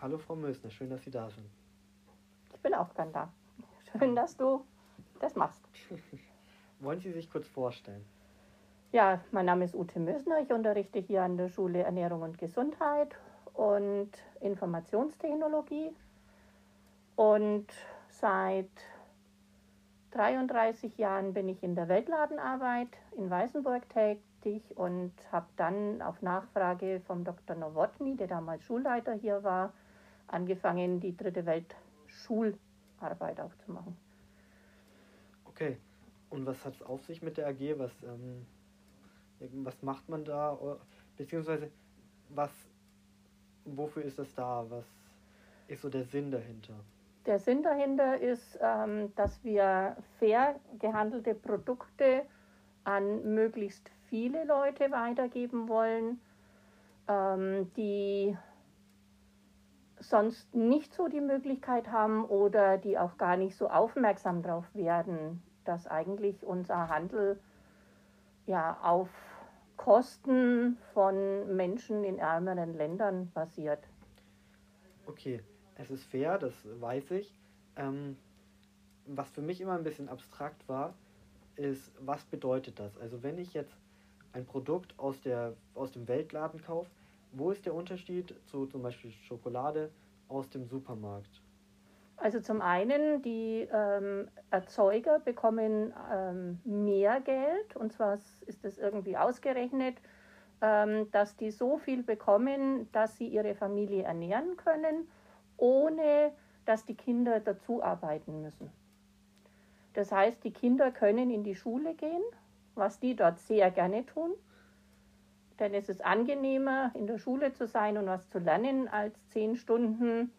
Hallo Frau Mösner, schön, dass Sie da sind. Ich bin auch gern da. Schön, dass du das machst. Wollen Sie sich kurz vorstellen? Ja, mein Name ist Ute Mösner. Ich unterrichte hier an der Schule Ernährung und Gesundheit und Informationstechnologie. Und seit 33 Jahren bin ich in der Weltladenarbeit in Weißenburg tätig und habe dann auf Nachfrage vom Dr. Nowotny, der damals Schulleiter hier war, angefangen, die dritte Welt Schularbeit auch zu machen. Okay. Und was hat es auf sich mit der AG? Was, ähm, was macht man da? Beziehungsweise was, wofür ist das da? Was ist so der Sinn dahinter? Der Sinn dahinter ist, ähm, dass wir fair gehandelte Produkte an möglichst viele Leute weitergeben wollen, ähm, die sonst nicht so die Möglichkeit haben oder die auch gar nicht so aufmerksam darauf werden, dass eigentlich unser Handel ja auf Kosten von Menschen in ärmeren Ländern basiert. Okay, es ist fair, das weiß ich. Ähm, was für mich immer ein bisschen abstrakt war, ist, was bedeutet das? Also wenn ich jetzt ein Produkt aus, der, aus dem Weltladen kaufe, wo ist der Unterschied zu zum Beispiel Schokolade aus dem Supermarkt? Also zum einen, die ähm, Erzeuger bekommen ähm, mehr Geld und zwar ist das irgendwie ausgerechnet, ähm, dass die so viel bekommen, dass sie ihre Familie ernähren können, ohne dass die Kinder dazu arbeiten müssen. Das heißt, die Kinder können in die Schule gehen, was die dort sehr gerne tun. Denn es ist angenehmer, in der Schule zu sein und was zu lernen, als zehn Stunden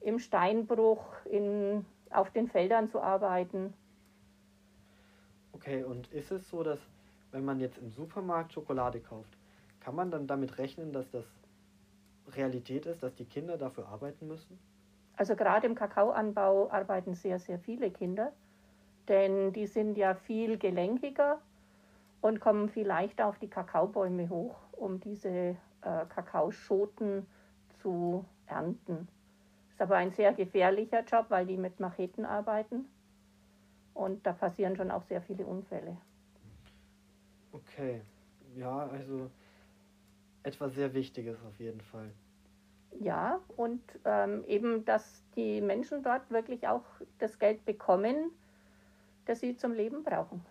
im Steinbruch in, auf den Feldern zu arbeiten. Okay, und ist es so, dass wenn man jetzt im Supermarkt Schokolade kauft, kann man dann damit rechnen, dass das Realität ist, dass die Kinder dafür arbeiten müssen? Also gerade im Kakaoanbau arbeiten sehr, sehr viele Kinder, denn die sind ja viel gelenkiger und kommen viel leichter auf die Kakaobäume hoch, um diese äh, Kakaoschoten zu ernten. Ist aber ein sehr gefährlicher Job, weil die mit Macheten arbeiten und da passieren schon auch sehr viele Unfälle. Okay, ja, also etwas sehr Wichtiges auf jeden Fall. Ja, und ähm, eben, dass die Menschen dort wirklich auch das Geld bekommen, das sie zum Leben brauchen.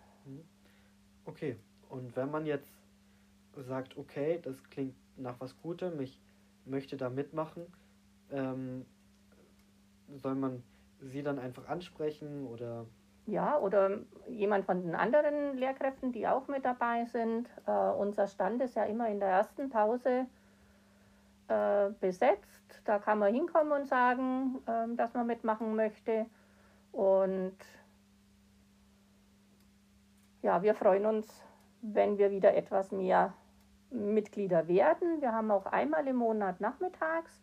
Okay, und wenn man jetzt sagt, okay, das klingt nach was Gutem, ich möchte da mitmachen, ähm, soll man sie dann einfach ansprechen oder? Ja, oder jemand von den anderen Lehrkräften, die auch mit dabei sind. Äh, unser Stand ist ja immer in der ersten Pause äh, besetzt. Da kann man hinkommen und sagen, äh, dass man mitmachen möchte. Und ja, wir freuen uns, wenn wir wieder etwas mehr Mitglieder werden. Wir haben auch einmal im Monat nachmittags,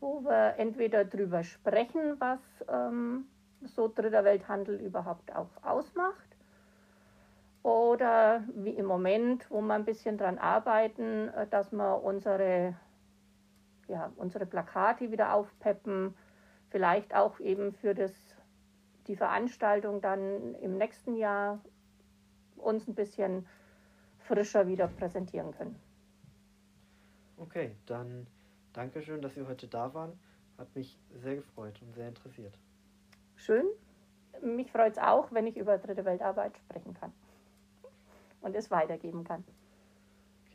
wo wir entweder darüber sprechen, was ähm, so dritter Welthandel überhaupt auch ausmacht. Oder wie im Moment, wo wir ein bisschen daran arbeiten, äh, dass wir unsere, ja, unsere Plakate wieder aufpeppen, vielleicht auch eben für das, die Veranstaltung dann im nächsten Jahr uns ein bisschen frischer wieder präsentieren können. Okay, dann danke schön, dass Sie heute da waren. Hat mich sehr gefreut und sehr interessiert. Schön. Mich freut es auch, wenn ich über dritte Weltarbeit sprechen kann und es weitergeben kann.